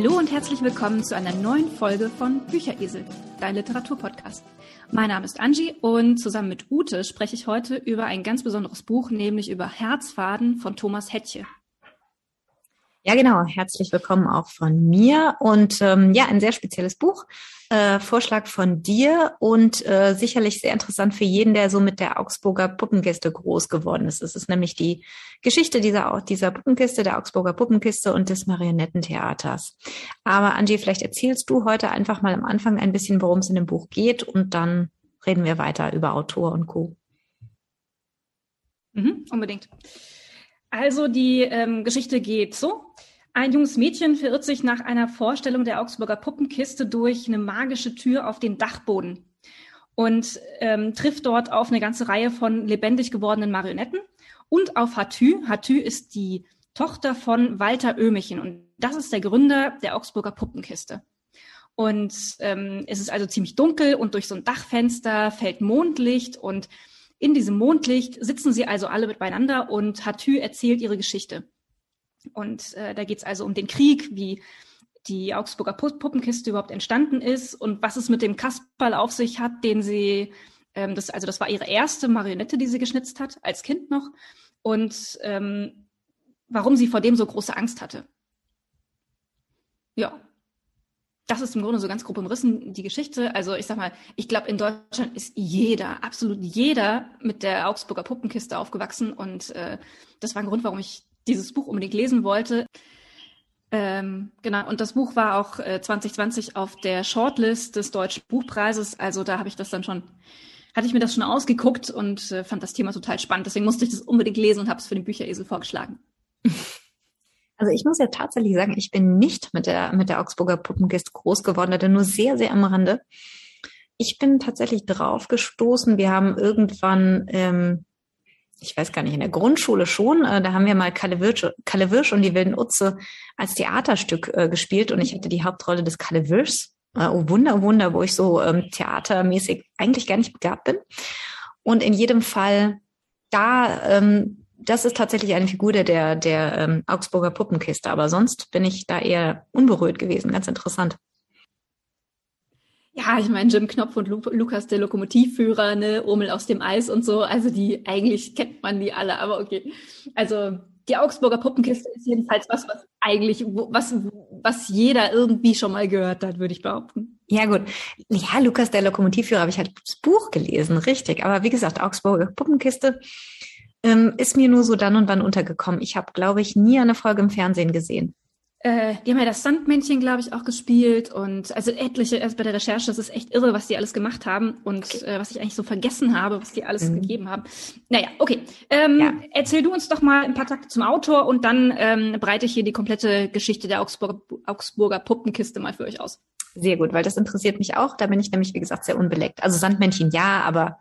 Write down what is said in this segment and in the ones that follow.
Hallo und herzlich willkommen zu einer neuen Folge von Bücheresel, dein Literaturpodcast. Mein Name ist Angie und zusammen mit Ute spreche ich heute über ein ganz besonderes Buch, nämlich über Herzfaden von Thomas Hettche. Ja, genau. Herzlich willkommen auch von mir. Und ähm, ja, ein sehr spezielles Buch. Äh, Vorschlag von dir und äh, sicherlich sehr interessant für jeden, der so mit der Augsburger Puppenkiste groß geworden ist. Es ist nämlich die Geschichte dieser, dieser Puppenkiste, der Augsburger Puppenkiste und des Marionettentheaters. Aber Angie, vielleicht erzählst du heute einfach mal am Anfang ein bisschen, worum es in dem Buch geht und dann reden wir weiter über Autor und Co. Mhm, unbedingt. Also die ähm, Geschichte geht so. Ein junges Mädchen verirrt sich nach einer Vorstellung der Augsburger Puppenkiste durch eine magische Tür auf den Dachboden und ähm, trifft dort auf eine ganze Reihe von lebendig gewordenen Marionetten und auf Hatü. Hatü ist die Tochter von Walter Oehmichen und das ist der Gründer der Augsburger Puppenkiste. Und ähm, es ist also ziemlich dunkel und durch so ein Dachfenster fällt Mondlicht und in diesem Mondlicht sitzen sie also alle miteinander und Hatü erzählt ihre Geschichte. Und äh, da geht es also um den Krieg, wie die Augsburger Puppenkiste überhaupt entstanden ist und was es mit dem Kasperl auf sich hat, den sie, ähm, das, also das war ihre erste Marionette, die sie geschnitzt hat, als Kind noch. Und ähm, warum sie vor dem so große Angst hatte. Ja, das ist im Grunde so ganz grob umrissen, die Geschichte. Also ich sag mal, ich glaube, in Deutschland ist jeder, absolut jeder mit der Augsburger Puppenkiste aufgewachsen. Und äh, das war ein Grund, warum ich dieses Buch unbedingt lesen wollte. Ähm, genau, und das Buch war auch äh, 2020 auf der Shortlist des Deutschen Buchpreises. Also da habe ich das dann schon, hatte ich mir das schon ausgeguckt und äh, fand das Thema total spannend. Deswegen musste ich das unbedingt lesen und habe es für den Bücheresel vorgeschlagen. Also ich muss ja tatsächlich sagen, ich bin nicht mit der, mit der Augsburger Puppenkiste groß geworden, denn nur sehr, sehr am Rande. Ich bin tatsächlich drauf gestoßen. Wir haben irgendwann, ähm, ich weiß gar nicht, in der Grundschule schon, äh, da haben wir mal Kalle Wirsch, Kalle Wirsch und die Wilden Utze als Theaterstück äh, gespielt und ich hatte die Hauptrolle des Kalle Wirschs. Äh, oh Wunder, oh Wunder, wo ich so ähm, theatermäßig eigentlich gar nicht begabt bin. Und in jedem Fall da ähm, das ist tatsächlich eine Figur der, der, der ähm, Augsburger Puppenkiste, aber sonst bin ich da eher unberührt gewesen. Ganz interessant. Ja, ich meine, Jim Knopf und Lu Lukas, der Lokomotivführer, ne, Urmel aus dem Eis und so. Also die, eigentlich kennt man die alle, aber okay. Also die Augsburger Puppenkiste ist jedenfalls was, was eigentlich, was, was jeder irgendwie schon mal gehört hat, würde ich behaupten. Ja, gut. Ja, Lukas, der Lokomotivführer, habe ich halt das Buch gelesen, richtig. Aber wie gesagt, Augsburger Puppenkiste ähm, ist mir nur so dann und wann untergekommen. Ich habe, glaube ich, nie eine Folge im Fernsehen gesehen. Äh, die haben ja das Sandmännchen, glaube ich, auch gespielt und also etliche, erst bei der Recherche, das ist echt irre, was die alles gemacht haben und okay. äh, was ich eigentlich so vergessen habe, was die alles mhm. gegeben haben. Naja, okay. Ähm, ja. Erzähl du uns doch mal ein paar Takte zum Autor und dann ähm, breite ich hier die komplette Geschichte der Augsburger, Augsburger Puppenkiste mal für euch aus. Sehr gut, weil das interessiert mich auch. Da bin ich nämlich, wie gesagt, sehr unbeleckt. Also Sandmännchen ja, aber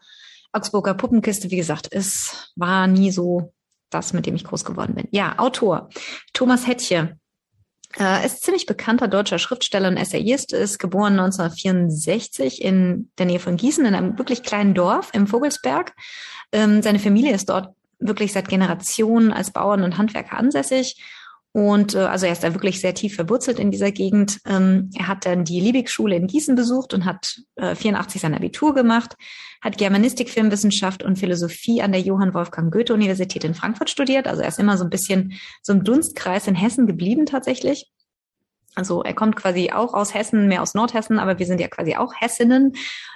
Augsburger Puppenkiste, wie gesagt, es war nie so das, mit dem ich groß geworden bin. Ja, Autor. Thomas Hettche. Äh, ist ziemlich bekannter deutscher Schriftsteller und Essayist, ist geboren 1964 in der Nähe von Gießen, in einem wirklich kleinen Dorf im Vogelsberg. Ähm, seine Familie ist dort wirklich seit Generationen als Bauern und Handwerker ansässig und äh, also er ist da wirklich sehr tief verwurzelt in dieser Gegend. Ähm, er hat dann die Liebig-Schule in Gießen besucht und hat äh, 84 sein Abitur gemacht, hat Germanistik, Filmwissenschaft und Philosophie an der Johann Wolfgang Goethe-Universität in Frankfurt studiert. Also er ist immer so ein bisschen so im Dunstkreis in Hessen geblieben tatsächlich. Also er kommt quasi auch aus Hessen, mehr aus Nordhessen, aber wir sind ja quasi auch Hessinnen.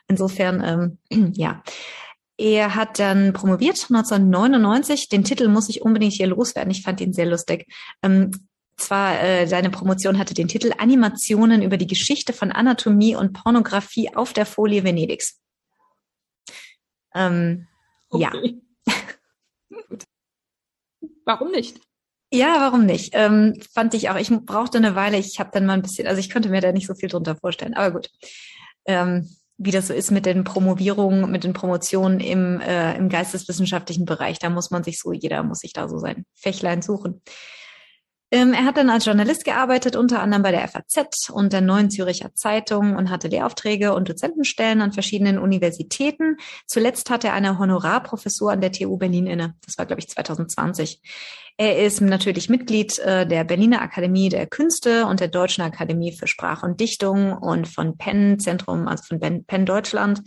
Insofern, ähm, ja. Er hat dann promoviert 1999. Den Titel muss ich unbedingt hier loswerden. Ich fand ihn sehr lustig. Ähm, zwar äh, seine Promotion hatte den Titel Animationen über die Geschichte von Anatomie und Pornografie auf der Folie Venedigs. Ähm, okay. Ja. Warum nicht? Ja, warum nicht? Ähm, fand ich auch. Ich brauchte eine Weile. Ich habe dann mal ein bisschen, also ich könnte mir da nicht so viel drunter vorstellen. Aber gut. Ähm, wie das so ist mit den Promovierungen, mit den Promotionen im, äh, im geisteswissenschaftlichen Bereich. Da muss man sich so, jeder muss sich da so sein Fächlein suchen. Ähm, er hat dann als Journalist gearbeitet, unter anderem bei der FAZ und der Neuen Züricher Zeitung und hatte Lehraufträge und Dozentenstellen an verschiedenen Universitäten. Zuletzt hatte er eine Honorarprofessur an der TU Berlin inne. Das war, glaube ich, 2020. Er ist natürlich Mitglied äh, der Berliner Akademie der Künste und der Deutschen Akademie für Sprache und Dichtung und von Penn Zentrum, also von Penn Deutschland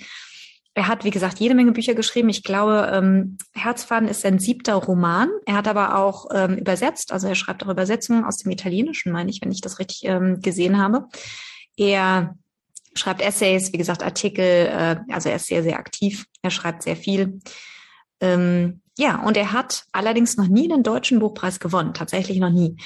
er hat, wie gesagt, jede Menge Bücher geschrieben. Ich glaube, ähm, Herzfaden ist sein siebter Roman. Er hat aber auch ähm, übersetzt, also er schreibt auch Übersetzungen aus dem Italienischen, meine ich, wenn ich das richtig ähm, gesehen habe. Er schreibt Essays, wie gesagt, Artikel, äh, also er ist sehr, sehr aktiv. Er schreibt sehr viel. Ähm, ja, und er hat allerdings noch nie den deutschen Buchpreis gewonnen, tatsächlich noch nie.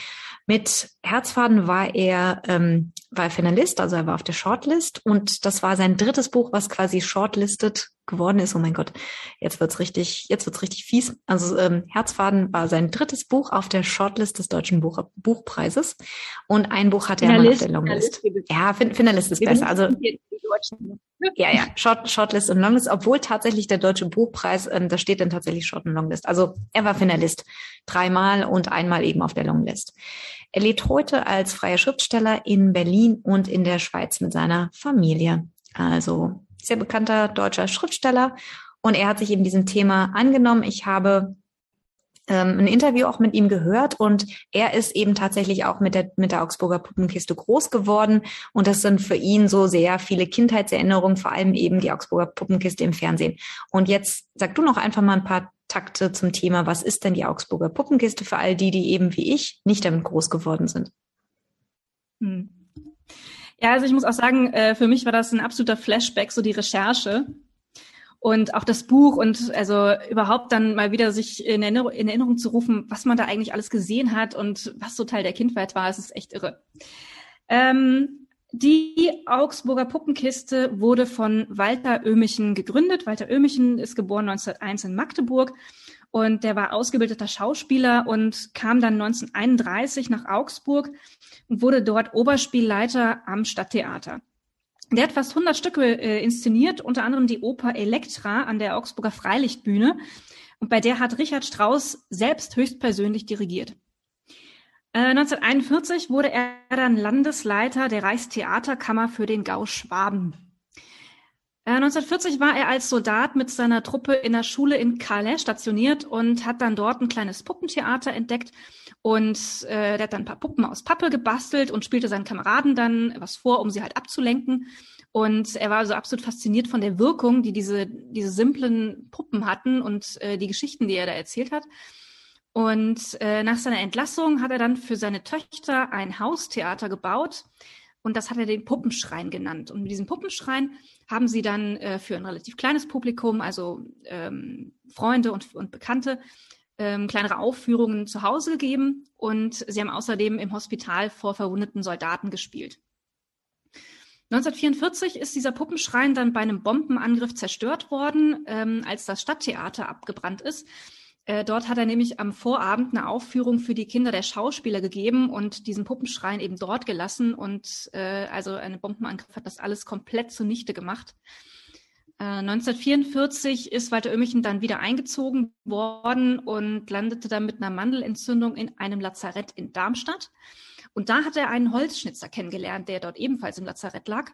Mit Herzfaden war er, ähm, war Finalist, also er war auf der Shortlist. Und das war sein drittes Buch, was quasi shortlisted geworden ist. Oh mein Gott, jetzt wird's richtig, jetzt wird's richtig fies. Also ähm, Herzfaden war sein drittes Buch auf der Shortlist des Deutschen Buch, Buchpreises und ein Buch hatte er mal auf der Longlist. Ja, fin Finalist ist besser. Also ja, ja, Short, Shortlist und Longlist, obwohl tatsächlich der Deutsche Buchpreis, ähm, da steht dann tatsächlich Short und Longlist. Also er war Finalist dreimal und einmal eben auf der Longlist. Er lebt heute als freier Schriftsteller in Berlin und in der Schweiz mit seiner Familie. Also sehr bekannter deutscher Schriftsteller. Und er hat sich eben diesem Thema angenommen. Ich habe ähm, ein Interview auch mit ihm gehört und er ist eben tatsächlich auch mit der, mit der Augsburger Puppenkiste groß geworden. Und das sind für ihn so sehr viele Kindheitserinnerungen, vor allem eben die Augsburger Puppenkiste im Fernsehen. Und jetzt sag du noch einfach mal ein paar Takte zum Thema, was ist denn die Augsburger Puppenkiste für all die, die eben wie ich nicht damit groß geworden sind? Hm. Ja, also ich muss auch sagen, äh, für mich war das ein absoluter Flashback, so die Recherche und auch das Buch und also überhaupt dann mal wieder sich in Erinnerung, in Erinnerung zu rufen, was man da eigentlich alles gesehen hat und was so Teil der Kindheit war, es ist echt irre. Ähm, die Augsburger Puppenkiste wurde von Walter Oehmichen gegründet. Walter Oehmichen ist geboren 1901 in Magdeburg und der war ausgebildeter Schauspieler und kam dann 1931 nach Augsburg und wurde dort Oberspielleiter am Stadttheater. Der hat fast 100 Stücke äh, inszeniert, unter anderem die Oper Elektra an der Augsburger Freilichtbühne. Und bei der hat Richard Strauss selbst höchstpersönlich dirigiert. 1941 äh, wurde er dann Landesleiter der Reichstheaterkammer für den Gau Schwaben. 1940 äh, war er als Soldat mit seiner Truppe in der Schule in Calais stationiert und hat dann dort ein kleines Puppentheater entdeckt und äh, der hat dann ein paar Puppen aus Pappe gebastelt und spielte seinen Kameraden dann was vor, um sie halt abzulenken. Und er war so absolut fasziniert von der Wirkung, die diese, diese simplen Puppen hatten und äh, die Geschichten, die er da erzählt hat. Und äh, nach seiner Entlassung hat er dann für seine Töchter ein Haustheater gebaut. Und das hat er den Puppenschrein genannt. Und mit diesem Puppenschrein haben sie dann äh, für ein relativ kleines Publikum, also ähm, Freunde und, und Bekannte, ähm, kleinere Aufführungen zu Hause gegeben. Und sie haben außerdem im Hospital vor verwundeten Soldaten gespielt. 1944 ist dieser Puppenschrein dann bei einem Bombenangriff zerstört worden, ähm, als das Stadttheater abgebrannt ist. Äh, dort hat er nämlich am Vorabend eine Aufführung für die Kinder der Schauspieler gegeben und diesen Puppenschrein eben dort gelassen. Und äh, also ein Bombenangriff hat das alles komplett zunichte gemacht. Äh, 1944 ist Walter Oehmichen dann wieder eingezogen worden und landete dann mit einer Mandelentzündung in einem Lazarett in Darmstadt. Und da hat er einen Holzschnitzer kennengelernt, der dort ebenfalls im Lazarett lag.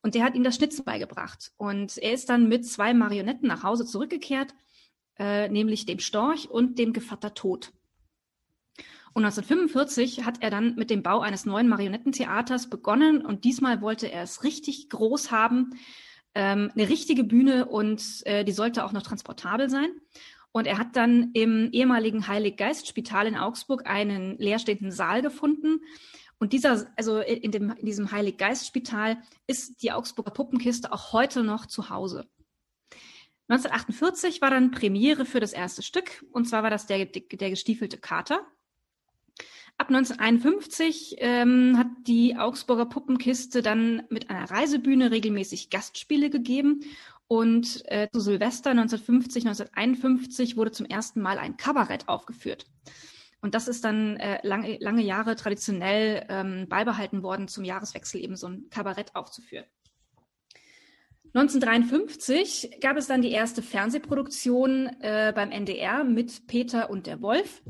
Und der hat ihm das Schnitzen beigebracht. Und er ist dann mit zwei Marionetten nach Hause zurückgekehrt äh, nämlich dem Storch und dem Gevatter Tod. Und 1945 hat er dann mit dem Bau eines neuen Marionettentheaters begonnen und diesmal wollte er es richtig groß haben, ähm, eine richtige Bühne und äh, die sollte auch noch transportabel sein. Und er hat dann im ehemaligen Heilig-Geist-Spital in Augsburg einen leerstehenden Saal gefunden. Und dieser, also in, dem, in diesem Heilig-Geist-Spital ist die Augsburger Puppenkiste auch heute noch zu Hause. 1948 war dann Premiere für das erste Stück, und zwar war das der, der gestiefelte Kater. Ab 1951 ähm, hat die Augsburger Puppenkiste dann mit einer Reisebühne regelmäßig Gastspiele gegeben. Und äh, zu Silvester 1950, 1951 wurde zum ersten Mal ein Kabarett aufgeführt. Und das ist dann äh, lange, lange Jahre traditionell ähm, beibehalten worden, zum Jahreswechsel eben so ein Kabarett aufzuführen. 1953 gab es dann die erste Fernsehproduktion äh, beim NDR mit Peter und der Wolf.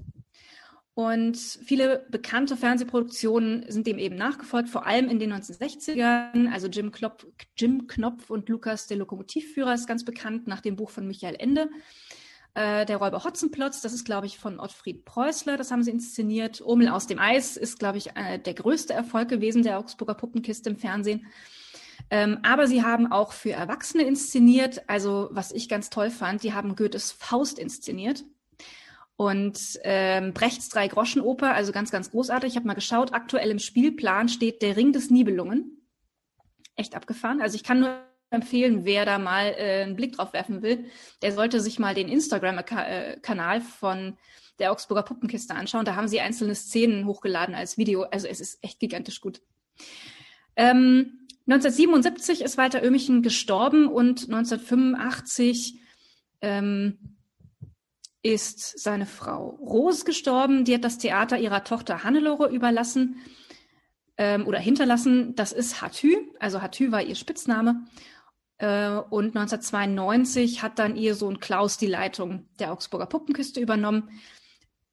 Und viele bekannte Fernsehproduktionen sind dem eben nachgefolgt, vor allem in den 1960ern. Also Jim, Klopf, Jim Knopf und Lukas, der Lokomotivführer, ist ganz bekannt nach dem Buch von Michael Ende. Äh, der Räuber Hotzenplotz, das ist, glaube ich, von Ottfried Preußler, das haben sie inszeniert. Omel aus dem Eis ist, glaube ich, äh, der größte Erfolg gewesen der Augsburger Puppenkiste im Fernsehen. Ähm, aber sie haben auch für Erwachsene inszeniert. Also, was ich ganz toll fand, die haben Goethes Faust inszeniert. Und ähm, Brechts Drei-Groschen-Oper, also ganz, ganz großartig. Ich habe mal geschaut, aktuell im Spielplan steht Der Ring des Nibelungen. Echt abgefahren. Also ich kann nur empfehlen, wer da mal äh, einen Blick drauf werfen will, der sollte sich mal den Instagram-Kanal von der Augsburger Puppenkiste anschauen. Da haben sie einzelne Szenen hochgeladen als Video. Also es ist echt gigantisch gut. Ähm, 1977 ist Walter Oehmichen gestorben und 1985 ähm, ist seine Frau Rose gestorben. Die hat das Theater ihrer Tochter Hannelore überlassen ähm, oder hinterlassen. Das ist Hatü, also Hatü war ihr Spitzname. Äh, und 1992 hat dann ihr Sohn Klaus die Leitung der Augsburger Puppenkiste übernommen.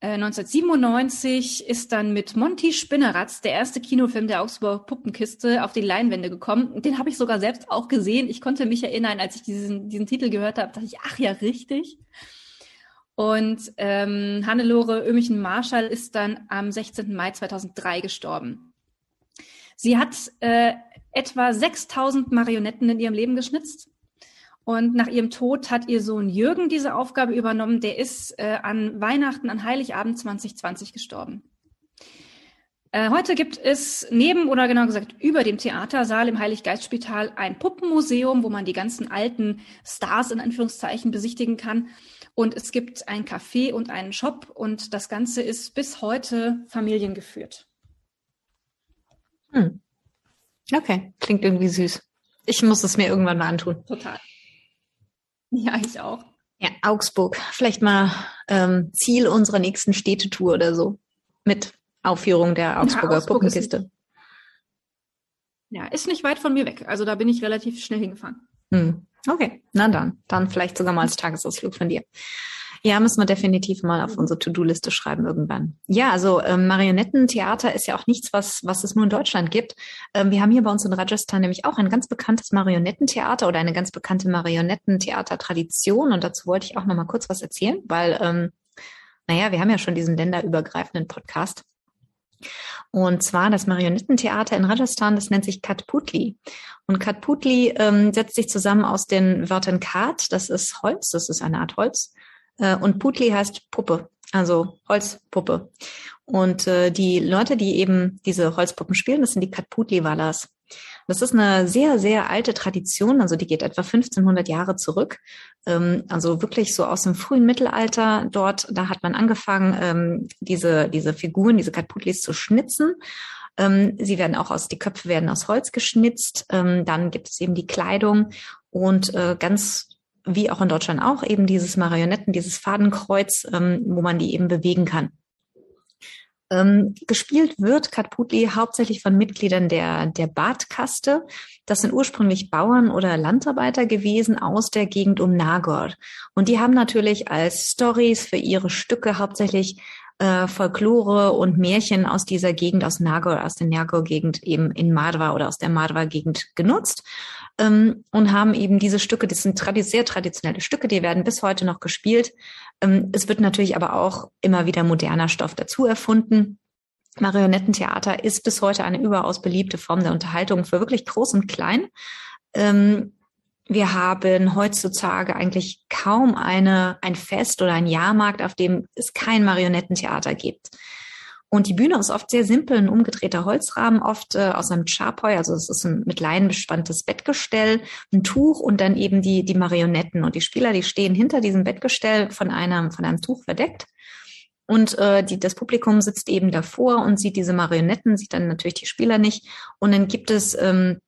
1997 äh, ist dann mit Monty Spinneratz der erste Kinofilm der Augsburger Puppenkiste auf die Leinwände gekommen. Den habe ich sogar selbst auch gesehen. Ich konnte mich erinnern, als ich diesen, diesen Titel gehört habe, dachte ich, ach ja, richtig. Und ähm, Hannelore Ömichen-Marschall ist dann am 16. Mai 2003 gestorben. Sie hat äh, etwa 6000 Marionetten in ihrem Leben geschnitzt. Und nach ihrem Tod hat ihr Sohn Jürgen diese Aufgabe übernommen. Der ist äh, an Weihnachten, an Heiligabend 2020 gestorben. Äh, heute gibt es neben oder genau gesagt über dem Theatersaal im Heiliggeistspital ein Puppenmuseum, wo man die ganzen alten Stars in Anführungszeichen besichtigen kann. Und es gibt ein Café und einen Shop und das Ganze ist bis heute familiengeführt. Hm. Okay, klingt irgendwie süß. Ich muss es mir irgendwann mal antun. Total. Ja, ich auch. Ja, Augsburg. Vielleicht mal ähm, Ziel unserer nächsten Städtetour oder so. Mit Aufführung der Augsburger ja, Augsburg Puppenkiste. Ist, ja, ist nicht weit von mir weg. Also da bin ich relativ schnell hingefahren. Hm. Okay, na dann. Dann vielleicht sogar mal als Tagesausflug von dir. Ja, müssen wir definitiv mal auf unsere To-Do-Liste schreiben irgendwann. Ja, also ähm, Marionettentheater ist ja auch nichts, was, was es nur in Deutschland gibt. Ähm, wir haben hier bei uns in Rajasthan nämlich auch ein ganz bekanntes Marionettentheater oder eine ganz bekannte Marionettentheater-Tradition. Und dazu wollte ich auch noch mal kurz was erzählen, weil, ähm, naja, wir haben ja schon diesen länderübergreifenden Podcast. Und zwar das Marionettentheater in Rajasthan, das nennt sich Katputli. Und Katputli ähm, setzt sich zusammen aus den Wörtern Kat, das ist Holz, das ist eine Art Holz, äh, und Putli heißt Puppe, also Holzpuppe. Und äh, die Leute, die eben diese Holzpuppen spielen, das sind die Katputli-Wallers. Das ist eine sehr, sehr alte Tradition, also die geht etwa 1500 Jahre zurück. Ähm, also wirklich so aus dem frühen Mittelalter dort, da hat man angefangen, ähm, diese, diese Figuren, diese Katputlis zu schnitzen. Ähm, sie werden auch aus, die Köpfe werden aus Holz geschnitzt. Dann gibt es eben die Kleidung und äh, ganz wie auch in Deutschland auch, eben dieses Marionetten, dieses Fadenkreuz, ähm, wo man die eben bewegen kann. Ähm, gespielt wird Katputli hauptsächlich von Mitgliedern der, der Badkaste. Das sind ursprünglich Bauern oder Landarbeiter gewesen aus der Gegend um Nagor. Und die haben natürlich als Stories für ihre Stücke hauptsächlich äh, Folklore und Märchen aus dieser Gegend, aus Nagor, aus der Nagor-Gegend eben in Madwa oder aus der Madwa-Gegend genutzt ähm, und haben eben diese Stücke, das sind tradi sehr traditionelle Stücke, die werden bis heute noch gespielt. Ähm, es wird natürlich aber auch immer wieder moderner Stoff dazu erfunden. Marionettentheater ist bis heute eine überaus beliebte Form der Unterhaltung für wirklich groß und klein. Ähm, wir haben heutzutage eigentlich kaum eine, ein Fest oder ein Jahrmarkt, auf dem es kein Marionettentheater gibt. Und die Bühne ist oft sehr simpel, ein umgedrehter Holzrahmen, oft äh, aus einem Charpoi, also es ist ein mit Leinen bespanntes Bettgestell, ein Tuch und dann eben die, die Marionetten. Und die Spieler, die stehen hinter diesem Bettgestell von einem, von einem Tuch verdeckt. Und äh, die, das Publikum sitzt eben davor und sieht diese Marionetten, sieht dann natürlich die Spieler nicht. Und dann gibt es ähm,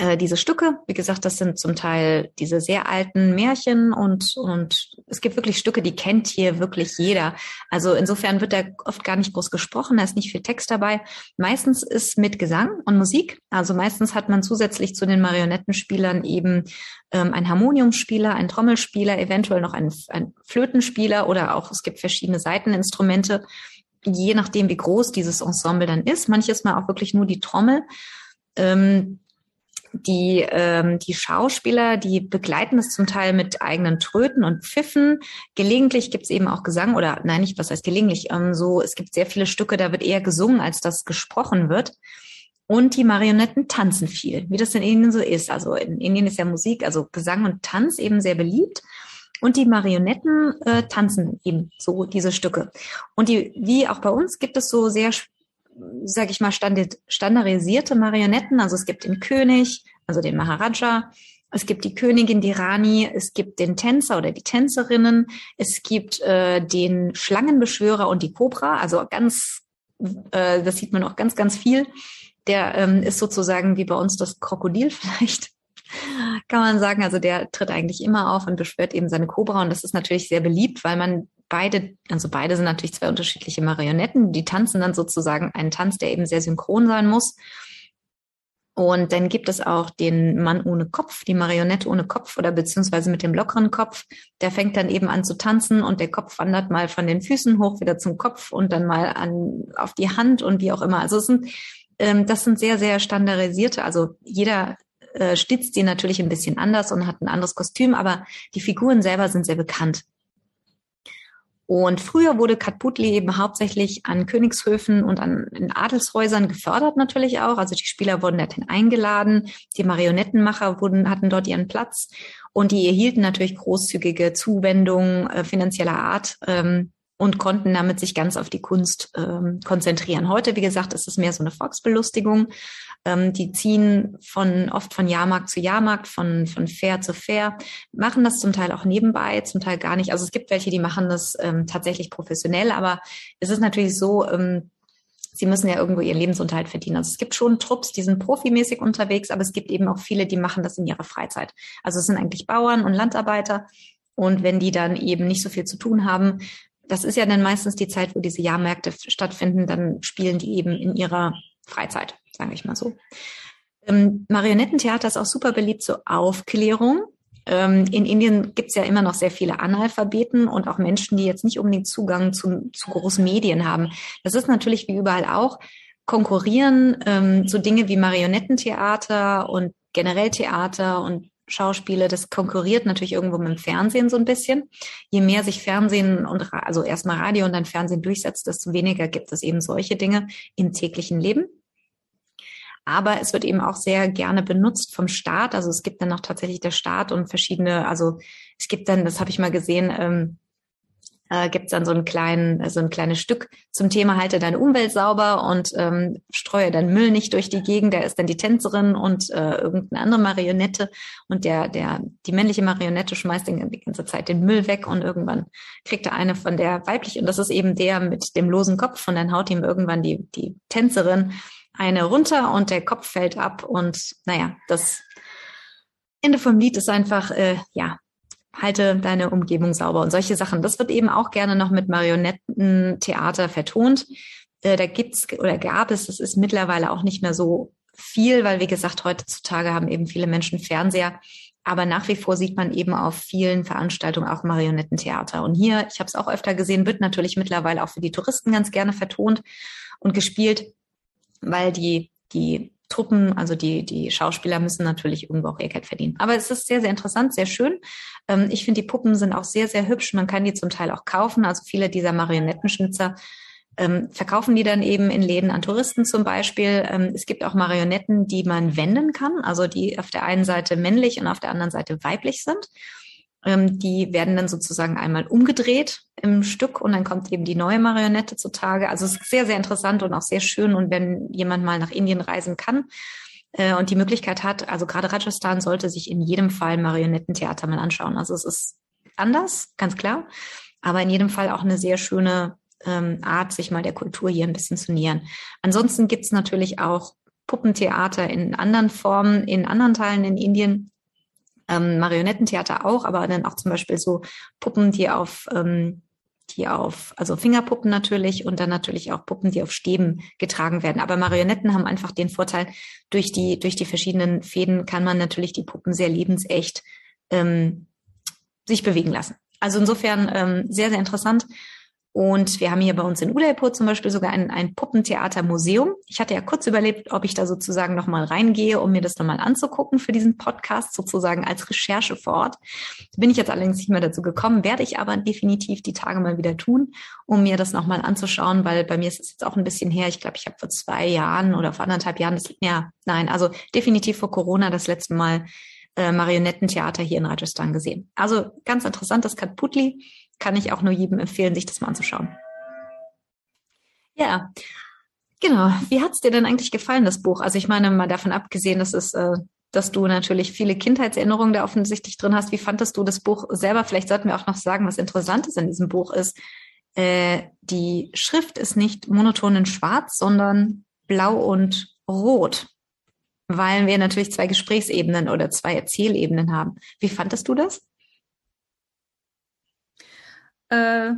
äh, diese Stücke, wie gesagt, das sind zum Teil diese sehr alten Märchen und, und es gibt wirklich Stücke, die kennt hier wirklich jeder. Also insofern wird da oft gar nicht groß gesprochen, da ist nicht viel Text dabei. Meistens ist mit Gesang und Musik. Also meistens hat man zusätzlich zu den Marionettenspielern eben ähm, ein Harmoniumspieler, ein Trommelspieler, eventuell noch ein, ein Flötenspieler oder auch es gibt verschiedene Seiteninstrumente. je nachdem, wie groß dieses Ensemble dann ist. Manches Mal auch wirklich nur die Trommel. Ähm, die, ähm, die Schauspieler, die begleiten es zum Teil mit eigenen Tröten und Pfiffen. Gelegentlich gibt es eben auch Gesang oder nein, nicht was heißt gelegentlich. Ähm, so, es gibt sehr viele Stücke, da wird eher gesungen, als das gesprochen wird. Und die Marionetten tanzen viel, wie das in Indien so ist. Also in Indien ist ja Musik, also Gesang und Tanz eben sehr beliebt. Und die Marionetten äh, tanzen eben so diese Stücke. Und die, wie auch bei uns, gibt es so sehr, sag ich mal, standard, standardisierte Marionetten. Also es gibt den König, also den Maharaja. Es gibt die Königin, die Rani, es gibt den Tänzer oder die Tänzerinnen, es gibt äh, den Schlangenbeschwörer und die Kobra, also ganz, äh, das sieht man auch ganz, ganz viel. Der ähm, ist sozusagen wie bei uns das Krokodil vielleicht kann man sagen. Also der tritt eigentlich immer auf und beschwört eben seine Cobra. Und das ist natürlich sehr beliebt, weil man beide, also beide sind natürlich zwei unterschiedliche Marionetten. Die tanzen dann sozusagen einen Tanz, der eben sehr synchron sein muss. Und dann gibt es auch den Mann ohne Kopf, die Marionette ohne Kopf oder beziehungsweise mit dem lockeren Kopf. Der fängt dann eben an zu tanzen und der Kopf wandert mal von den Füßen hoch wieder zum Kopf und dann mal an, auf die Hand und wie auch immer. Also es sind, ähm, das sind sehr, sehr standardisierte, also jeder äh, stitzt die natürlich ein bisschen anders und hat ein anderes Kostüm, aber die Figuren selber sind sehr bekannt. Und früher wurde Katputli eben hauptsächlich an Königshöfen und an in Adelshäusern gefördert natürlich auch. Also die Spieler wurden dorthin eingeladen, die Marionettenmacher wurden, hatten dort ihren Platz und die erhielten natürlich großzügige Zuwendungen äh, finanzieller Art ähm, und konnten damit sich ganz auf die Kunst ähm, konzentrieren. Heute, wie gesagt, ist es mehr so eine Volksbelustigung. Ähm, die ziehen von oft von Jahrmarkt zu Jahrmarkt, von, von Fair zu Fair, machen das zum Teil auch nebenbei, zum Teil gar nicht. Also es gibt welche, die machen das ähm, tatsächlich professionell, aber es ist natürlich so, ähm, sie müssen ja irgendwo ihren Lebensunterhalt verdienen. Also es gibt schon Trupps, die sind profimäßig unterwegs, aber es gibt eben auch viele, die machen das in ihrer Freizeit. Also es sind eigentlich Bauern und Landarbeiter. Und wenn die dann eben nicht so viel zu tun haben, das ist ja dann meistens die Zeit, wo diese Jahrmärkte stattfinden, dann spielen die eben in ihrer Freizeit sage ich mal so. Ähm, Marionettentheater ist auch super beliebt zur Aufklärung. Ähm, in Indien gibt es ja immer noch sehr viele Analphabeten und auch Menschen, die jetzt nicht unbedingt Zugang zu, zu großen Medien haben. Das ist natürlich wie überall auch konkurrieren ähm, so Dinge wie Marionettentheater und generell Theater und Schauspiele, das konkurriert natürlich irgendwo mit dem Fernsehen so ein bisschen. Je mehr sich Fernsehen und also erstmal Radio und dann Fernsehen durchsetzt, desto weniger gibt es eben solche Dinge im täglichen Leben. Aber es wird eben auch sehr gerne benutzt vom Staat. Also es gibt dann auch tatsächlich der Staat und verschiedene, also es gibt dann, das habe ich mal gesehen, ähm, äh, gibt es dann so einen kleinen, so ein kleines Stück zum Thema halte deine Umwelt sauber und ähm, streue deinen Müll nicht durch die Gegend. Da ist dann die Tänzerin und äh, irgendeine andere Marionette und der, der, die männliche Marionette schmeißt den, die ganze Zeit den Müll weg und irgendwann kriegt er eine von der weiblichen und das ist eben der mit dem losen Kopf und dann haut ihm irgendwann die, die Tänzerin eine runter und der Kopf fällt ab und naja, das Ende vom Lied ist einfach, äh, ja, halte deine Umgebung sauber und solche Sachen. Das wird eben auch gerne noch mit Marionettentheater vertont. Äh, da gibt's oder gab es, das ist mittlerweile auch nicht mehr so viel, weil wie gesagt, heutzutage haben eben viele Menschen Fernseher. Aber nach wie vor sieht man eben auf vielen Veranstaltungen auch Marionettentheater. Und hier, ich habe es auch öfter gesehen, wird natürlich mittlerweile auch für die Touristen ganz gerne vertont und gespielt weil die, die Truppen, also die, die Schauspieler müssen natürlich irgendwo auch ihr Geld verdienen. Aber es ist sehr, sehr interessant, sehr schön. Ähm, ich finde, die Puppen sind auch sehr, sehr hübsch. Man kann die zum Teil auch kaufen. Also viele dieser Marionettenschnitzer ähm, verkaufen die dann eben in Läden an Touristen zum Beispiel. Ähm, es gibt auch Marionetten, die man wenden kann, also die auf der einen Seite männlich und auf der anderen Seite weiblich sind. Ähm, die werden dann sozusagen einmal umgedreht im Stück und dann kommt eben die neue Marionette zutage. Also es ist sehr, sehr interessant und auch sehr schön. Und wenn jemand mal nach Indien reisen kann äh, und die Möglichkeit hat, also gerade Rajasthan sollte sich in jedem Fall Marionettentheater mal anschauen. Also es ist anders, ganz klar, aber in jedem Fall auch eine sehr schöne ähm, Art, sich mal der Kultur hier ein bisschen zu nähern. Ansonsten gibt's natürlich auch Puppentheater in anderen Formen, in anderen Teilen in Indien ähm, Marionettentheater auch, aber dann auch zum Beispiel so Puppen, die auf ähm, die auf, also Fingerpuppen natürlich und dann natürlich auch Puppen, die auf Stäben getragen werden. Aber Marionetten haben einfach den Vorteil, durch die, durch die verschiedenen Fäden kann man natürlich die Puppen sehr lebensecht ähm, sich bewegen lassen. Also insofern ähm, sehr, sehr interessant. Und wir haben hier bei uns in Udaipur zum Beispiel sogar ein, ein Puppentheatermuseum. Ich hatte ja kurz überlebt, ob ich da sozusagen nochmal reingehe, um mir das nochmal anzugucken für diesen Podcast, sozusagen als Recherche vor Ort. Bin ich jetzt allerdings nicht mehr dazu gekommen, werde ich aber definitiv die Tage mal wieder tun, um mir das nochmal anzuschauen, weil bei mir ist es jetzt auch ein bisschen her. Ich glaube, ich habe vor zwei Jahren oder vor anderthalb Jahren, das, ja, nein, also definitiv vor Corona das letzte Mal äh, Marionettentheater hier in Rajasthan gesehen. Also ganz interessant, das Katputli kann ich auch nur jedem empfehlen, sich das mal anzuschauen. Ja, genau. Wie hat's dir denn eigentlich gefallen, das Buch? Also ich meine, mal davon abgesehen, dass es äh, dass du natürlich viele Kindheitserinnerungen da offensichtlich drin hast. Wie fandest du das Buch selber? Vielleicht sollten wir auch noch sagen, was Interessantes in diesem Buch ist. Äh, die Schrift ist nicht monoton in Schwarz, sondern blau und rot, weil wir natürlich zwei Gesprächsebenen oder zwei Erzählebenen haben. Wie fandest du das? Äh,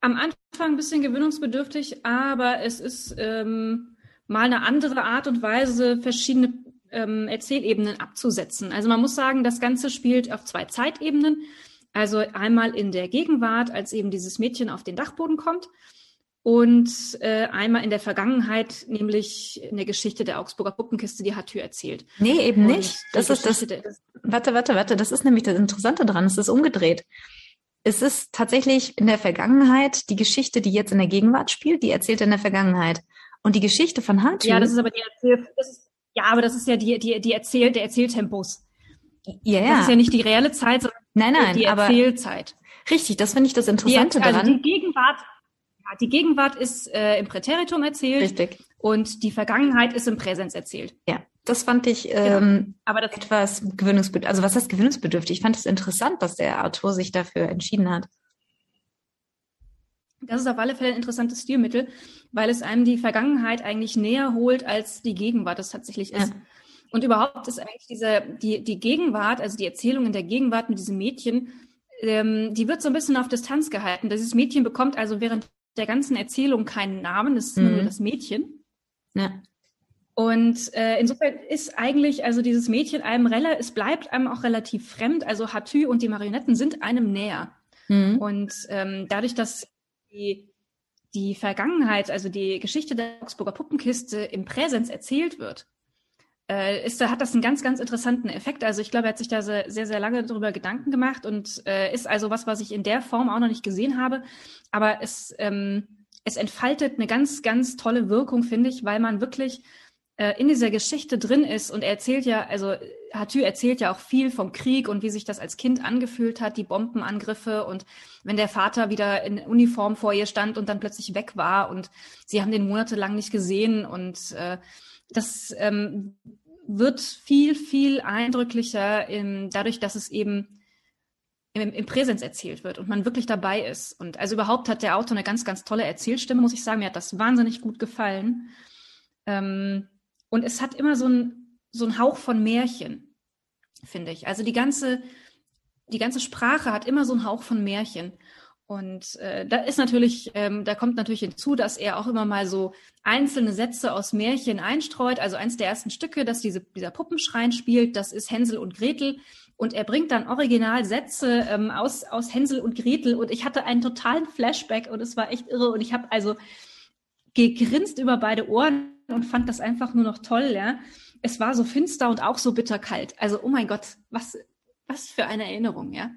am Anfang ein bisschen gewöhnungsbedürftig, aber es ist ähm, mal eine andere Art und Weise, verschiedene ähm, Erzählebenen abzusetzen. Also man muss sagen, das Ganze spielt auf zwei Zeitebenen. Also einmal in der Gegenwart, als eben dieses Mädchen auf den Dachboden kommt, und äh, einmal in der Vergangenheit, nämlich in der Geschichte der Augsburger Puppenkiste, die Hatür erzählt. Nee, eben nicht. Das ist das. Warte, warte, warte. Das ist nämlich das Interessante dran. Es ist umgedreht es ist tatsächlich in der Vergangenheit die Geschichte, die jetzt in der Gegenwart spielt, die erzählt in der Vergangenheit. Und die Geschichte von Hartwig. Ja, das ist aber die Erzähl, ist, ja, aber das ist ja die, die, die Erzähl, der Erzähltempos. Ja, ja. Das ist ja nicht die reelle Zeit, sondern nein, nein, die Erzählzeit. richtig, das finde ich das Interessante die, also daran. Die Gegenwart, ja, die Gegenwart ist äh, im Präteritum erzählt. Richtig. Und die Vergangenheit ist im Präsens erzählt. Ja. Das fand ich genau. ähm, aber das etwas gewöhnungsbedürftig. Also was heißt gewöhnungsbedürftig? Ich fand es interessant, dass der Autor sich dafür entschieden hat. Das ist auf alle Fälle ein interessantes Stilmittel, weil es einem die Vergangenheit eigentlich näher holt, als die Gegenwart es tatsächlich ist. Ja. Und überhaupt ist eigentlich diese, die, die Gegenwart, also die Erzählung in der Gegenwart mit diesem Mädchen, ähm, die wird so ein bisschen auf Distanz gehalten. Dieses Mädchen bekommt also während der ganzen Erzählung keinen Namen, das ist mhm. nur das Mädchen. Ja. Und äh, insofern ist eigentlich also dieses Mädchen einem relativ, es bleibt einem auch relativ fremd. Also Hatü und die Marionetten sind einem näher. Mhm. Und ähm, dadurch, dass die, die Vergangenheit, also die Geschichte der Augsburger Puppenkiste im Präsens erzählt wird, äh, ist, hat das einen ganz, ganz interessanten Effekt. Also ich glaube, er hat sich da sehr, sehr, lange darüber Gedanken gemacht und äh, ist also was, was ich in der Form auch noch nicht gesehen habe. Aber es, ähm, es entfaltet eine ganz, ganz tolle Wirkung, finde ich, weil man wirklich in dieser Geschichte drin ist und er erzählt ja, also Hatü erzählt ja auch viel vom Krieg und wie sich das als Kind angefühlt hat, die Bombenangriffe und wenn der Vater wieder in Uniform vor ihr stand und dann plötzlich weg war und sie haben den monatelang nicht gesehen und äh, das ähm, wird viel, viel eindrücklicher in, dadurch, dass es eben im, im Präsens erzählt wird und man wirklich dabei ist. Und also überhaupt hat der Autor eine ganz, ganz tolle Erzählstimme, muss ich sagen. Mir hat das wahnsinnig gut gefallen. Ähm, und es hat immer so ein, so Hauch von Märchen, finde ich. Also die ganze, die ganze Sprache hat immer so einen Hauch von Märchen. Und äh, da ist natürlich, ähm, da kommt natürlich hinzu, dass er auch immer mal so einzelne Sätze aus Märchen einstreut. Also eins der ersten Stücke, dass diese, dieser Puppenschrein spielt, das ist Hänsel und Gretel. Und er bringt dann original Sätze ähm, aus, aus Hänsel und Gretel. Und ich hatte einen totalen Flashback und es war echt irre. Und ich habe also gegrinst über beide Ohren und fand das einfach nur noch toll, ja. Es war so finster und auch so bitterkalt. Also, oh mein Gott, was, was für eine Erinnerung, ja.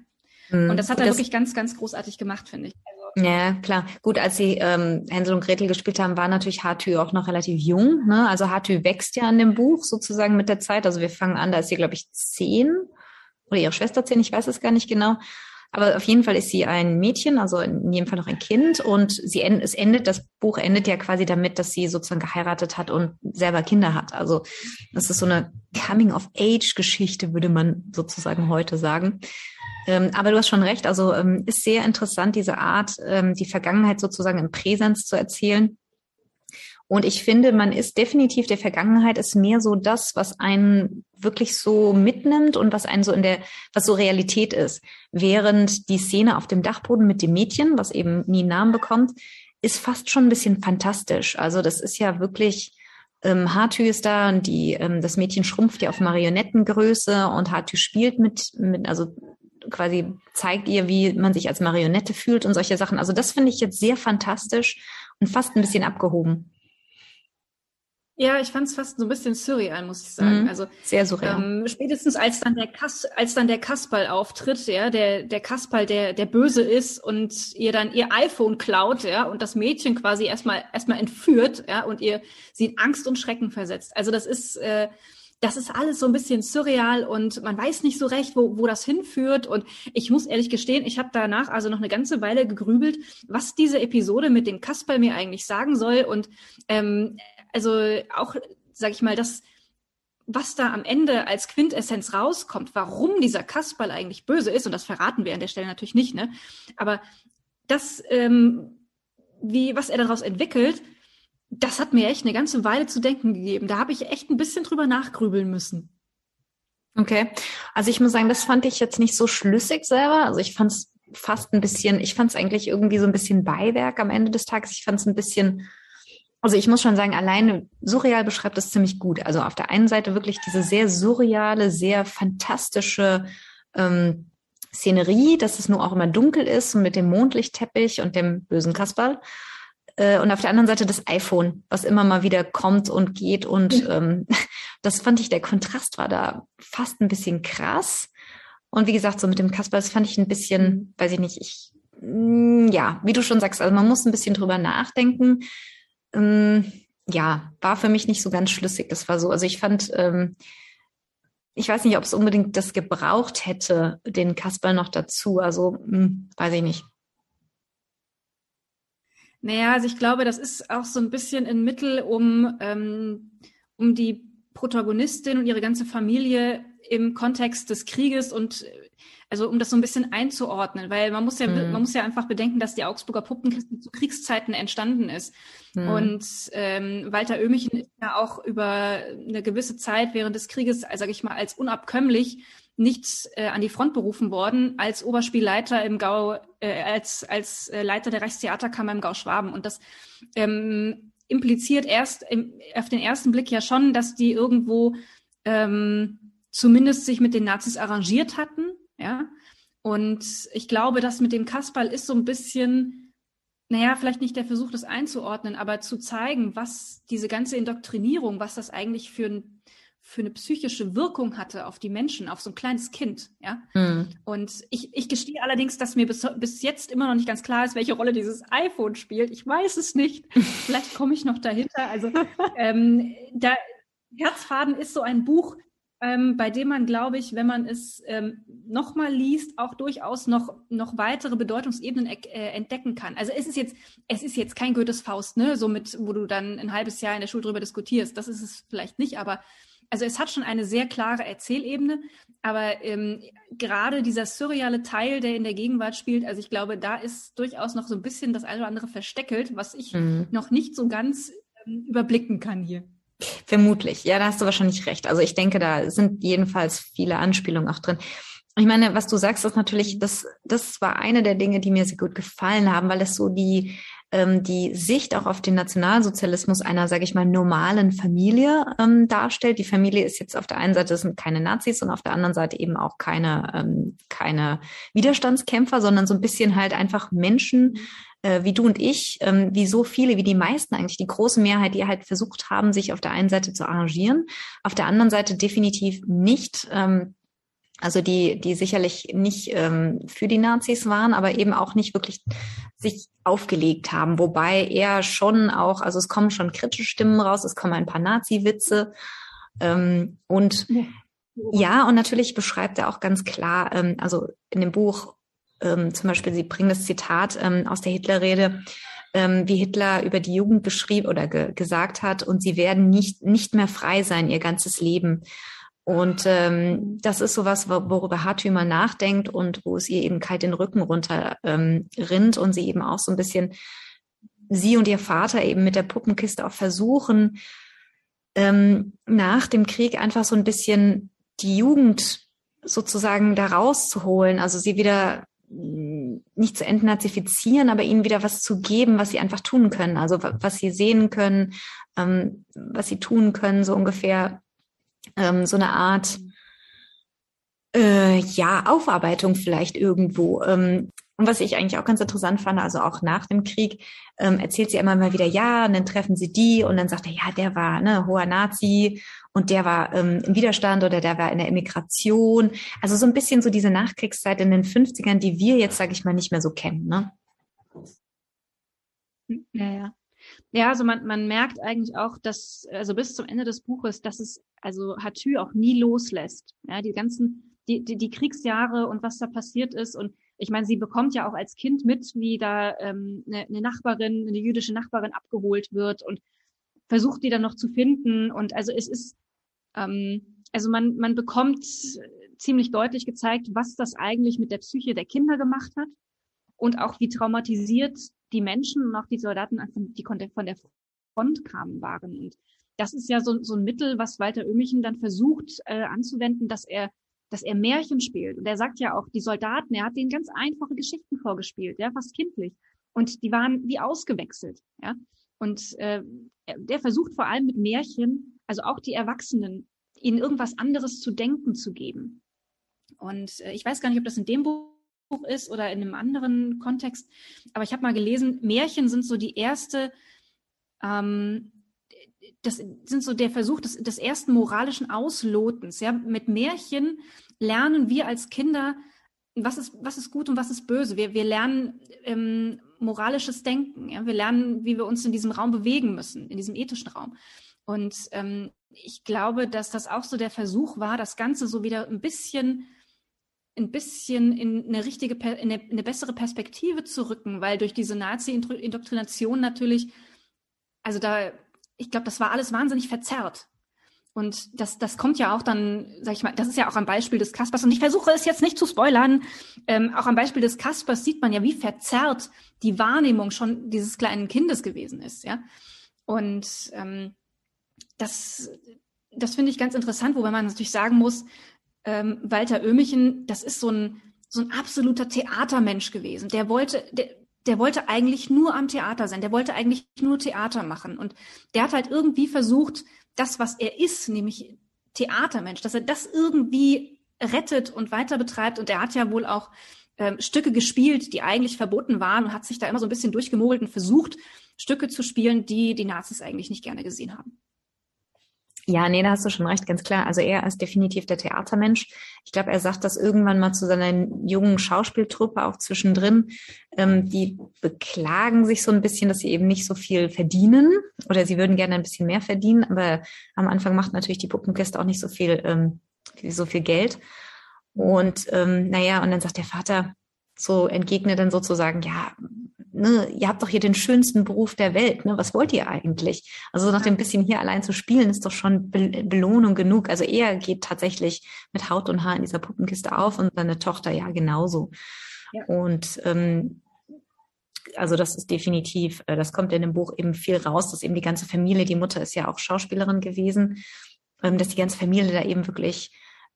Mhm. Und das hat er das, wirklich ganz, ganz großartig gemacht, finde ich. Also, ja, klar. Gut, als sie ähm, Hänsel und Gretel gespielt haben, war natürlich Hartü auch noch relativ jung. Ne? Also Hartü wächst ja an dem Buch sozusagen mit der Zeit. Also wir fangen an, da ist sie, glaube ich, zehn oder ihre Schwester zehn, ich weiß es gar nicht genau. Aber auf jeden Fall ist sie ein Mädchen, also in jedem Fall noch ein Kind. Und sie es endet, das Buch endet ja quasi damit, dass sie sozusagen geheiratet hat und selber Kinder hat. Also das ist so eine Coming-of-Age-Geschichte, würde man sozusagen heute sagen. Ähm, aber du hast schon recht, also ähm, ist sehr interessant, diese Art, ähm, die Vergangenheit sozusagen im Präsens zu erzählen. Und ich finde, man ist definitiv, der Vergangenheit ist mehr so das, was einen wirklich so mitnimmt und was einen so in der, was so Realität ist. Während die Szene auf dem Dachboden mit dem Mädchen, was eben nie einen Namen bekommt, ist fast schon ein bisschen fantastisch. Also das ist ja wirklich, ähm, Hartü ist da und die, ähm, das Mädchen schrumpft ja auf Marionettengröße und Hartü spielt mit, mit, also quasi zeigt ihr, wie man sich als Marionette fühlt und solche Sachen. Also das finde ich jetzt sehr fantastisch und fast ein bisschen abgehoben. Ja, ich fand es fast so ein bisschen surreal, muss ich sagen. Mhm, also sehr surreal. Ähm, spätestens als dann der Kas als dann der Kasperl auftritt, ja, der der Kasperl, der der böse ist und ihr dann ihr iPhone klaut, ja, und das Mädchen quasi erstmal erstmal entführt, ja, und ihr sie in Angst und Schrecken versetzt. Also das ist äh, das ist alles so ein bisschen surreal und man weiß nicht so recht, wo, wo das hinführt. Und ich muss ehrlich gestehen, ich habe danach also noch eine ganze Weile gegrübelt, was diese Episode mit dem Kasperl mir eigentlich sagen soll. Und ähm, also auch, sag ich mal, das, was da am Ende als Quintessenz rauskommt, warum dieser Kasperl eigentlich böse ist, und das verraten wir an der Stelle natürlich nicht, ne? Aber das, ähm, wie, was er daraus entwickelt, das hat mir echt eine ganze Weile zu denken gegeben. Da habe ich echt ein bisschen drüber nachgrübeln müssen. Okay. Also ich muss sagen, das fand ich jetzt nicht so schlüssig selber. Also ich fand es fast ein bisschen, ich fand es eigentlich irgendwie so ein bisschen Beiwerk am Ende des Tages. Ich fand es ein bisschen, also ich muss schon sagen, alleine surreal beschreibt es ziemlich gut. Also auf der einen Seite wirklich diese sehr surreale, sehr fantastische ähm, Szenerie, dass es nur auch immer dunkel ist und mit dem Mondlichtteppich und dem bösen Kasperl. Äh, und auf der anderen Seite das iPhone, was immer mal wieder kommt und geht. Und ähm, das fand ich, der Kontrast war da fast ein bisschen krass. Und wie gesagt, so mit dem Kasper, das fand ich ein bisschen, weiß ich nicht, ich, mm, ja, wie du schon sagst, also man muss ein bisschen drüber nachdenken. Ähm, ja, war für mich nicht so ganz schlüssig. Das war so, also ich fand, ähm, ich weiß nicht, ob es unbedingt das gebraucht hätte, den Kasper noch dazu. Also, mh, hm, weiß ich nicht. Naja, also ich glaube, das ist auch so ein bisschen ein Mittel, um, ähm, um die Protagonistin und ihre ganze Familie im Kontext des Krieges und also um das so ein bisschen einzuordnen, weil man muss ja mhm. man muss ja einfach bedenken, dass die Augsburger Puppenkiste zu Kriegszeiten entstanden ist mhm. und ähm, Walter Oehmichen ist ja auch über eine gewisse Zeit während des Krieges, also sage ich mal, als unabkömmlich nicht äh, an die Front berufen worden als Oberspielleiter im Gau, äh, als, als äh, Leiter der Reichstheaterkammer im Gau Schwaben. Und das ähm, impliziert erst im, auf den ersten Blick ja schon, dass die irgendwo ähm, zumindest sich mit den Nazis arrangiert hatten. Ja. Und ich glaube, das mit dem Kasperl ist so ein bisschen, naja, vielleicht nicht der Versuch, das einzuordnen, aber zu zeigen, was diese ganze Indoktrinierung, was das eigentlich für ein für eine psychische Wirkung hatte auf die Menschen, auf so ein kleines Kind, ja. Mhm. Und ich, ich gestehe allerdings, dass mir bis, bis jetzt immer noch nicht ganz klar ist, welche Rolle dieses iPhone spielt. Ich weiß es nicht. Vielleicht komme ich noch dahinter. Also ähm, da Herzfaden ist so ein Buch, ähm, bei dem man, glaube ich, wenn man es ähm, nochmal liest, auch durchaus noch, noch weitere Bedeutungsebenen äh, entdecken kann. Also es ist jetzt, es ist jetzt kein Goethes Faust, ne, so mit, wo du dann ein halbes Jahr in der Schule drüber diskutierst. Das ist es vielleicht nicht, aber also es hat schon eine sehr klare Erzählebene, aber ähm, gerade dieser surreale Teil, der in der Gegenwart spielt, also ich glaube, da ist durchaus noch so ein bisschen das eine oder andere versteckelt, was ich mhm. noch nicht so ganz ähm, überblicken kann hier. Vermutlich, ja, da hast du wahrscheinlich recht. Also ich denke, da sind jedenfalls viele Anspielungen auch drin. Ich meine, was du sagst, ist natürlich, das, das war eine der Dinge, die mir sehr gut gefallen haben, weil es so die ähm, die Sicht auch auf den Nationalsozialismus einer, sage ich mal, normalen Familie ähm, darstellt. Die Familie ist jetzt auf der einen Seite sind keine Nazis und auf der anderen Seite eben auch keine, ähm, keine Widerstandskämpfer, sondern so ein bisschen halt einfach Menschen, äh, wie du und ich, ähm, wie so viele, wie die meisten eigentlich, die große Mehrheit, die halt versucht haben, sich auf der einen Seite zu arrangieren, auf der anderen Seite definitiv nicht ähm, also die, die sicherlich nicht ähm, für die Nazis waren, aber eben auch nicht wirklich sich aufgelegt haben. Wobei er schon auch, also es kommen schon kritische Stimmen raus, es kommen ein paar Nazi-Witze. Ähm, und ja. ja, und natürlich beschreibt er auch ganz klar, ähm, also in dem Buch ähm, zum Beispiel, Sie bringen das Zitat ähm, aus der Hitlerrede, ähm, wie Hitler über die Jugend beschrieb oder ge gesagt hat, und sie werden nicht, nicht mehr frei sein ihr ganzes Leben. Und ähm, das ist sowas, worüber Hartümer nachdenkt und wo es ihr eben kalt den Rücken runter ähm, rinnt und sie eben auch so ein bisschen, sie und ihr Vater eben mit der Puppenkiste auch versuchen, ähm, nach dem Krieg einfach so ein bisschen die Jugend sozusagen da rauszuholen, also sie wieder nicht zu entnazifizieren, aber ihnen wieder was zu geben, was sie einfach tun können, also was sie sehen können, ähm, was sie tun können, so ungefähr ähm, so eine Art, Äh, ja, Aufarbeitung vielleicht irgendwo. Ähm, und was ich eigentlich auch ganz interessant fand, also auch nach dem Krieg, ähm, erzählt sie immer mal wieder, ja, und dann treffen sie die und dann sagt er, ja, der war ne, hoher Nazi und der war ähm, im Widerstand oder der war in der Emigration. Also so ein bisschen so diese Nachkriegszeit in den 50ern, die wir jetzt, sage ich mal, nicht mehr so kennen. Ne? Ja, ja. Ja, also man, man merkt eigentlich auch, dass, also bis zum Ende des Buches, dass es also Hatü auch nie loslässt. Ja, die ganzen, die, die, die Kriegsjahre und was da passiert ist und ich meine, sie bekommt ja auch als Kind mit, wie da ähm, eine, eine Nachbarin, eine jüdische Nachbarin abgeholt wird und versucht die dann noch zu finden. Und also es ist, ähm, also man, man bekommt ziemlich deutlich gezeigt, was das eigentlich mit der Psyche der Kinder gemacht hat und auch wie traumatisiert die Menschen und auch die Soldaten, die von der Front kamen, waren. Und das ist ja so, so ein Mittel, was Walter Oehmichen dann versucht äh, anzuwenden, dass er dass er Märchen spielt. Und er sagt ja auch, die Soldaten, er hat denen ganz einfache Geschichten vorgespielt, ja, fast kindlich. Und die waren wie ausgewechselt, ja. Und äh, der versucht vor allem mit Märchen, also auch die Erwachsenen, ihnen irgendwas anderes zu denken zu geben. Und äh, ich weiß gar nicht, ob das in dem Buch ist oder in einem anderen Kontext, aber ich habe mal gelesen, Märchen sind so die erste ähm, das sind so der Versuch des, des ersten moralischen Auslotens. Ja, mit Märchen lernen wir als Kinder, was ist, was ist gut und was ist böse. Wir, wir lernen ähm, moralisches Denken. Ja? Wir lernen, wie wir uns in diesem Raum bewegen müssen, in diesem ethischen Raum. Und ähm, ich glaube, dass das auch so der Versuch war, das Ganze so wieder ein bisschen ein bisschen in eine richtige, in eine, in eine bessere Perspektive zu rücken, weil durch diese Nazi-Indoktrination natürlich, also da ich glaube, das war alles wahnsinnig verzerrt. Und das, das kommt ja auch dann, sag ich mal, das ist ja auch am Beispiel des Kaspers. Und ich versuche es jetzt nicht zu spoilern. Ähm, auch am Beispiel des Kaspers sieht man ja, wie verzerrt die Wahrnehmung schon dieses kleinen Kindes gewesen ist, ja. Und ähm, das, das finde ich ganz interessant, wobei man natürlich sagen muss, ähm, Walter Oehmichen, das ist so ein, so ein absoluter Theatermensch gewesen. Der wollte, der, der wollte eigentlich nur am Theater sein, der wollte eigentlich nur Theater machen. Und der hat halt irgendwie versucht, das, was er ist, nämlich Theatermensch, dass er das irgendwie rettet und weiter betreibt. Und er hat ja wohl auch ähm, Stücke gespielt, die eigentlich verboten waren und hat sich da immer so ein bisschen durchgemogelt und versucht, Stücke zu spielen, die die Nazis eigentlich nicht gerne gesehen haben. Ja, nee, da hast du schon recht, ganz klar. Also er ist definitiv der Theatermensch. Ich glaube, er sagt das irgendwann mal zu seiner jungen Schauspieltruppe auch zwischendrin. Ähm, die beklagen sich so ein bisschen, dass sie eben nicht so viel verdienen oder sie würden gerne ein bisschen mehr verdienen. Aber am Anfang macht natürlich die Puppenkiste auch nicht so viel, ähm, so viel Geld. Und ähm, naja, und dann sagt der Vater, so entgegnet dann sozusagen, ja, ne, ihr habt doch hier den schönsten Beruf der Welt, ne? Was wollt ihr eigentlich? Also nach dem bisschen hier allein zu spielen, ist doch schon Be Belohnung genug. Also er geht tatsächlich mit Haut und Haar in dieser Puppenkiste auf und seine Tochter ja genauso. Ja. Und ähm, also das ist definitiv, äh, das kommt in dem Buch eben viel raus, dass eben die ganze Familie, die Mutter ist ja auch Schauspielerin gewesen, ähm, dass die ganze Familie da eben wirklich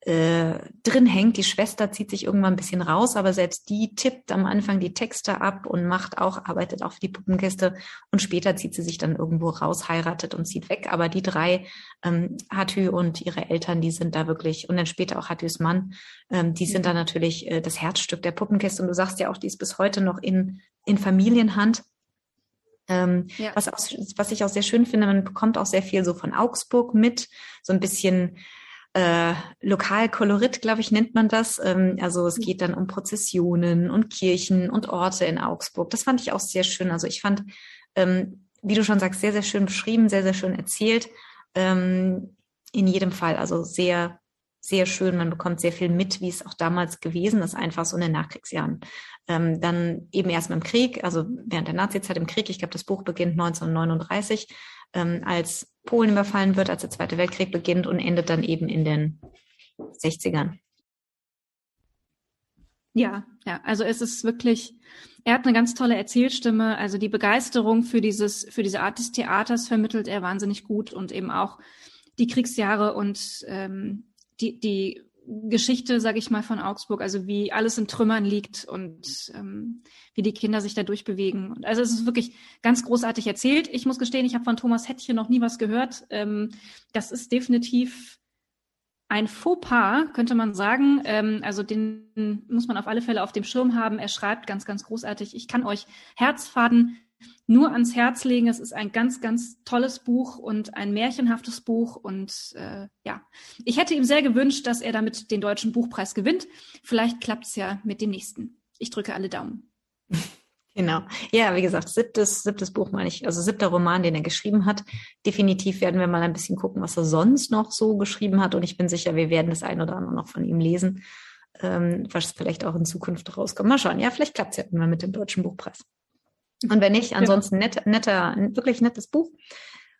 äh, drin hängt. Die Schwester zieht sich irgendwann ein bisschen raus, aber selbst die tippt am Anfang die Texte ab und macht auch, arbeitet auch für die Puppenkiste und später zieht sie sich dann irgendwo raus, heiratet und zieht weg. Aber die drei, ähm, Hatü und ihre Eltern, die sind da wirklich, und dann später auch Hatüs Mann, ähm, die sind da natürlich äh, das Herzstück der Puppenkiste. Und du sagst ja auch, die ist bis heute noch in, in Familienhand. Ähm, ja. was, auch, was ich auch sehr schön finde, man bekommt auch sehr viel so von Augsburg mit, so ein bisschen äh, Lokalkolorit, glaube ich, nennt man das. Ähm, also es geht dann um Prozessionen und Kirchen und Orte in Augsburg. Das fand ich auch sehr schön. Also ich fand, ähm, wie du schon sagst, sehr, sehr schön beschrieben, sehr, sehr schön erzählt. Ähm, in jedem Fall, also sehr, sehr schön. Man bekommt sehr viel mit, wie es auch damals gewesen ist, einfach so in den Nachkriegsjahren. Ähm, dann eben erst mit dem Krieg, also während der Nazizeit im Krieg. Ich glaube, das Buch beginnt 1939 ähm, als Polen überfallen wird, als der Zweite Weltkrieg beginnt und endet dann eben in den 60ern. Ja, ja, also es ist wirklich, er hat eine ganz tolle Erzählstimme, also die Begeisterung für dieses, für diese Art des Theaters vermittelt er wahnsinnig gut und eben auch die Kriegsjahre und ähm, die, die Geschichte, sage ich mal, von Augsburg, also wie alles in Trümmern liegt und ähm, wie die Kinder sich da durchbewegen. Also es ist wirklich ganz großartig erzählt. Ich muss gestehen, ich habe von Thomas Hettchen noch nie was gehört. Ähm, das ist definitiv ein Fauxpas, könnte man sagen. Ähm, also den muss man auf alle Fälle auf dem Schirm haben. Er schreibt ganz, ganz großartig. Ich kann euch Herzfaden nur ans Herz legen. Es ist ein ganz, ganz tolles Buch und ein märchenhaftes Buch. Und äh, ja, ich hätte ihm sehr gewünscht, dass er damit den Deutschen Buchpreis gewinnt. Vielleicht klappt es ja mit dem nächsten. Ich drücke alle Daumen. Genau. Ja, wie gesagt, siebtes, siebtes Buch meine ich, also siebter Roman, den er geschrieben hat. Definitiv werden wir mal ein bisschen gucken, was er sonst noch so geschrieben hat. Und ich bin sicher, wir werden das ein oder andere noch von ihm lesen, ähm, was vielleicht auch in Zukunft rauskommt. Mal schauen. Ja, vielleicht klappt es ja irgendwann mit dem Deutschen Buchpreis. Und wenn nicht, ansonsten net, netter, wirklich nettes Buch.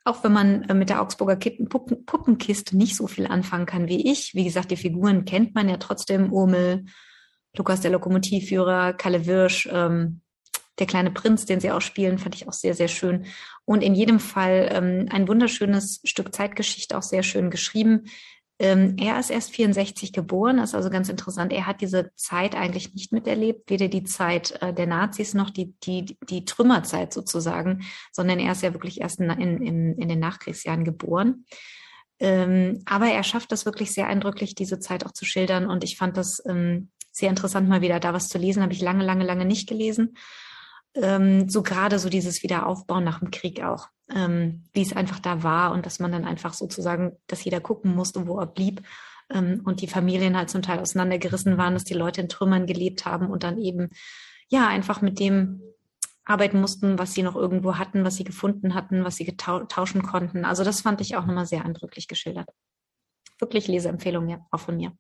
Auch wenn man äh, mit der Augsburger Puppen, Puppenkiste nicht so viel anfangen kann wie ich. Wie gesagt, die Figuren kennt man ja trotzdem. Urmel, Lukas der Lokomotivführer, Kalle Wirsch, ähm, der kleine Prinz, den sie auch spielen, fand ich auch sehr, sehr schön. Und in jedem Fall ähm, ein wunderschönes Stück Zeitgeschichte, auch sehr schön geschrieben. Ähm, er ist erst 64 geboren, das ist also ganz interessant. Er hat diese Zeit eigentlich nicht miterlebt, weder die Zeit äh, der Nazis noch die, die, die Trümmerzeit sozusagen, sondern er ist ja wirklich erst in, in, in den Nachkriegsjahren geboren. Ähm, aber er schafft das wirklich sehr eindrücklich, diese Zeit auch zu schildern. Und ich fand das ähm, sehr interessant, mal wieder da was zu lesen. Habe ich lange, lange, lange nicht gelesen ähm, so gerade so dieses Wiederaufbauen nach dem Krieg auch, ähm, wie es einfach da war und dass man dann einfach sozusagen, dass jeder gucken musste, wo er blieb ähm, und die Familien halt zum Teil auseinandergerissen waren, dass die Leute in Trümmern gelebt haben und dann eben ja einfach mit dem arbeiten mussten, was sie noch irgendwo hatten, was sie gefunden hatten, was sie tauschen konnten. Also das fand ich auch nochmal sehr eindrücklich geschildert. Wirklich Leseempfehlung, ja, auch von mir.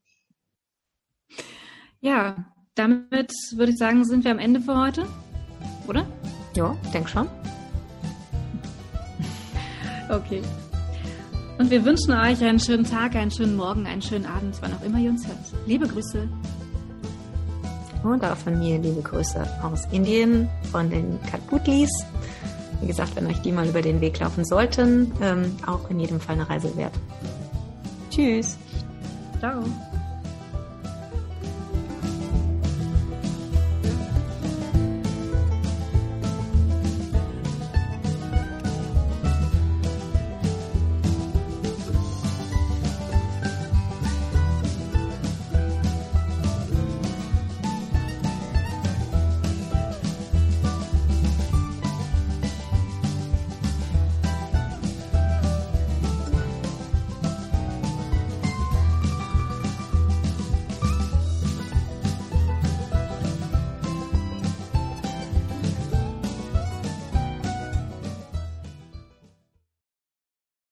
Ja, damit würde ich sagen, sind wir am Ende für heute oder? Ja, denk schon. Okay. Und wir wünschen euch einen schönen Tag, einen schönen Morgen, einen schönen Abend, wann auch immer ihr uns hört. Liebe Grüße. Und auch von mir liebe Grüße aus Indien, von den Katputlis. Wie gesagt, wenn euch die mal über den Weg laufen sollten, ähm, auch in jedem Fall eine Reise wert. Tschüss. Ciao.